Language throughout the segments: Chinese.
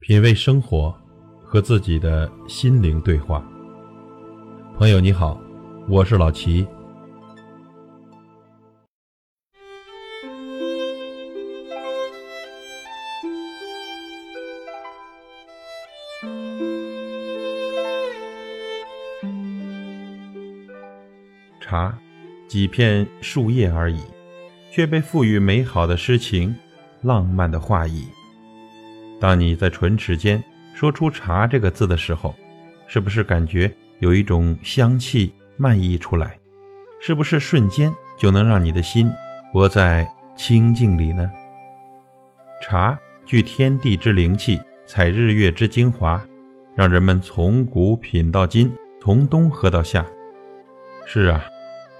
品味生活，和自己的心灵对话。朋友你好，我是老齐。茶，几片树叶而已，却被赋予美好的诗情、浪漫的画意。当你在唇齿间说出“茶”这个字的时候，是不是感觉有一种香气漫溢出来？是不是瞬间就能让你的心活在清静里呢？茶聚天地之灵气，采日月之精华，让人们从古品到今，从冬喝到夏。是啊，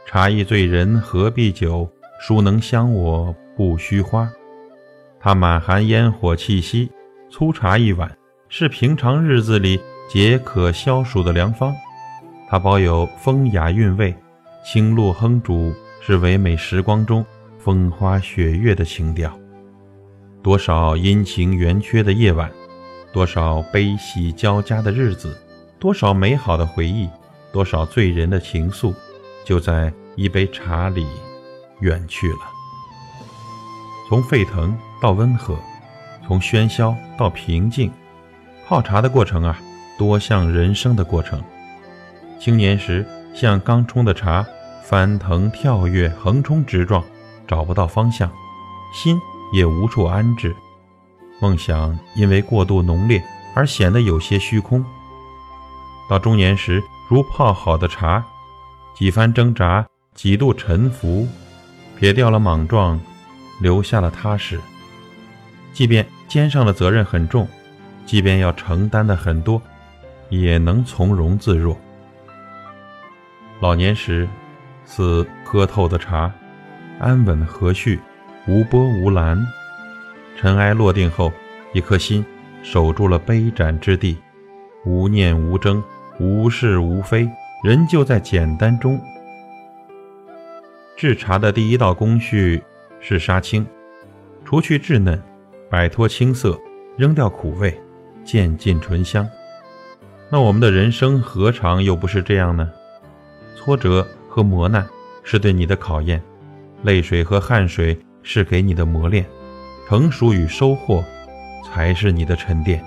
茶亦醉人何必酒？孰能香我不须花？它满含烟火气息。粗茶一碗，是平常日子里解渴消暑的良方。它保有风雅韵味，清露烹煮，是唯美时光中风花雪月的情调。多少阴晴圆缺的夜晚，多少悲喜交加的日子，多少美好的回忆，多少醉人的情愫，就在一杯茶里远去了。从沸腾到温和。从喧嚣到平静，泡茶的过程啊，多像人生的过程。青年时像刚冲的茶，翻腾跳跃，横冲直撞，找不到方向，心也无处安置。梦想因为过度浓烈而显得有些虚空。到中年时，如泡好的茶，几番挣扎，几度沉浮，撇掉了莽撞，留下了踏实。即便肩上的责任很重，即便要承担的很多，也能从容自若。老年时，似喝透的茶，安稳和煦，无波无澜。尘埃落定后，一颗心守住了杯盏之地，无念无争，无是无非，人就在简单中。制茶的第一道工序是杀青，除去稚嫩。摆脱青涩，扔掉苦味，渐进醇香。那我们的人生何尝又不是这样呢？挫折和磨难是对你的考验，泪水和汗水是给你的磨练，成熟与收获才是你的沉淀。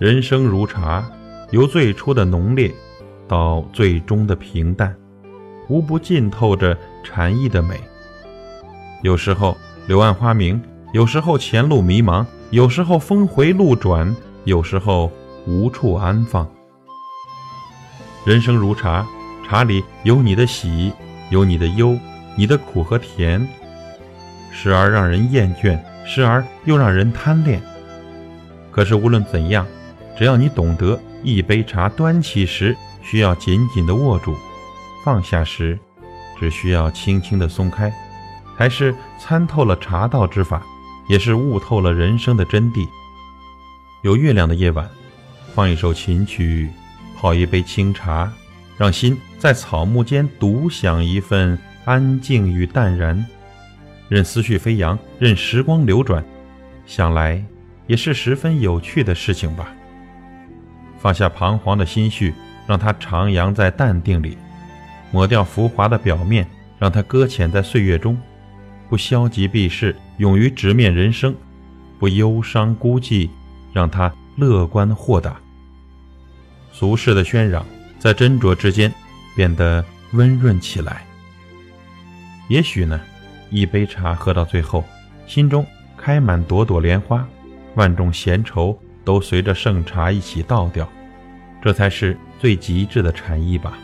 人生如茶，由最初的浓烈到最终的平淡，无不浸透着禅意的美。有时候。柳暗花明，有时候前路迷茫，有时候峰回路转，有时候无处安放。人生如茶，茶里有你的喜，有你的忧，你的苦和甜，时而让人厌倦，时而又让人贪恋。可是无论怎样，只要你懂得，一杯茶端起时需要紧紧的握住，放下时只需要轻轻的松开。还是参透了茶道之法，也是悟透了人生的真谛。有月亮的夜晚，放一首琴曲，泡一杯清茶，让心在草木间独享一份安静与淡然，任思绪飞扬，任时光流转，想来也是十分有趣的事情吧。放下彷徨的心绪，让它徜徉在淡定里；抹掉浮华的表面，让它搁浅在岁月中。不消极避世，勇于直面人生；不忧伤孤寂，让他乐观豁达。俗世的喧嚷，在斟酌之间变得温润起来。也许呢，一杯茶喝到最后，心中开满朵朵莲花，万种闲愁都随着盛茶一起倒掉，这才是最极致的禅意吧。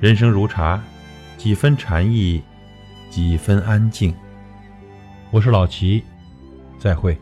人生如茶，几分禅意。几分安静。我是老齐，再会。